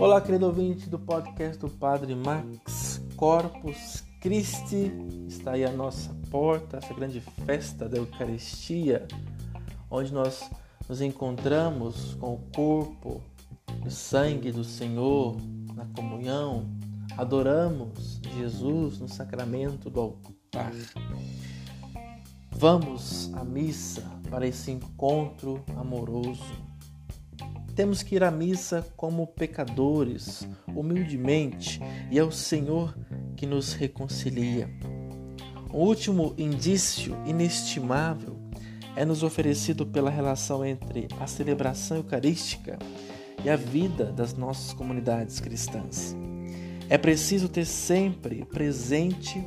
Olá, querido ouvinte do podcast do Padre Max Corpus Christi. Está aí a nossa porta, essa grande festa da Eucaristia, onde nós nos encontramos com o corpo e o sangue do Senhor na comunhão, adoramos Jesus no sacramento do altar. Vamos à missa para esse encontro amoroso. Temos que ir à missa como pecadores, humildemente, e é o Senhor que nos reconcilia. O último indício inestimável é nos oferecido pela relação entre a celebração eucarística e a vida das nossas comunidades cristãs. É preciso ter sempre presente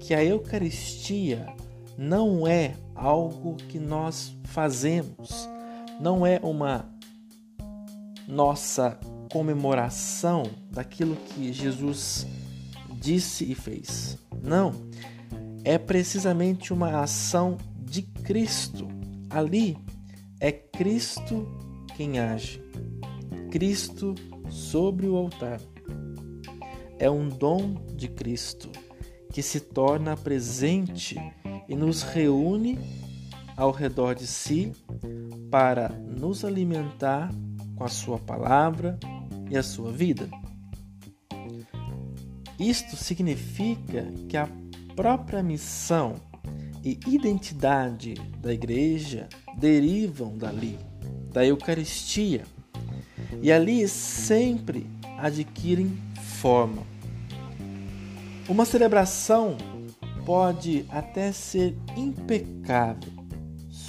que a Eucaristia não é algo que nós fazemos, não é uma nossa comemoração daquilo que Jesus disse e fez. Não, é precisamente uma ação de Cristo. Ali é Cristo quem age. Cristo sobre o altar. É um dom de Cristo que se torna presente e nos reúne ao redor de si para nos alimentar com a Sua palavra e a sua vida. Isto significa que a própria missão e identidade da igreja derivam dali, da Eucaristia, e ali sempre adquirem forma. Uma celebração pode até ser impecável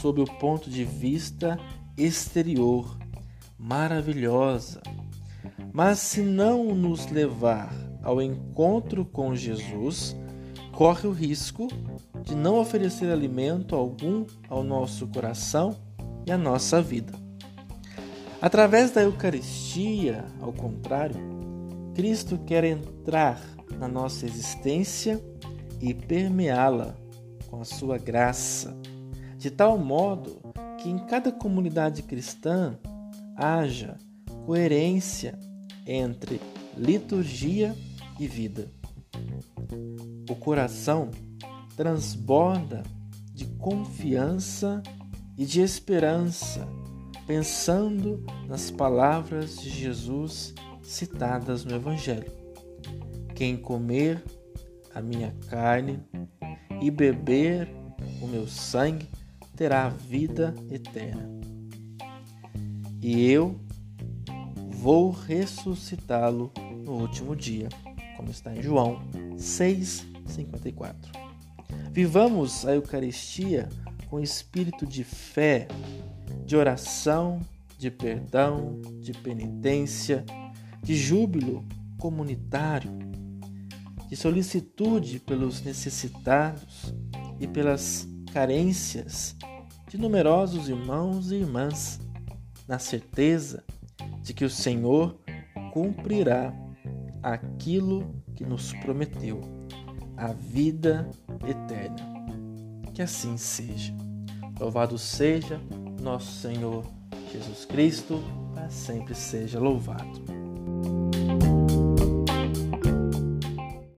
sob o ponto de vista exterior, maravilhosa, mas se não nos levar ao encontro com Jesus, corre o risco de não oferecer alimento algum ao nosso coração e à nossa vida. Através da Eucaristia, ao contrário, Cristo quer entrar na nossa existência e permeá-la com a sua graça, de tal modo que em cada comunidade cristã haja coerência entre liturgia e vida. O coração transborda de confiança e de esperança, pensando nas palavras de Jesus citadas no Evangelho. Quem comer a minha carne e beber o meu sangue terá vida eterna. E eu vou ressuscitá-lo no último dia, como está em João 6:54. Vivamos a Eucaristia com espírito de fé, de oração, de perdão, de penitência, de júbilo comunitário de solicitude pelos necessitados e pelas carências de numerosos irmãos e irmãs, na certeza de que o Senhor cumprirá aquilo que nos prometeu, a vida eterna. Que assim seja. Louvado seja nosso Senhor Jesus Cristo, para sempre seja louvado.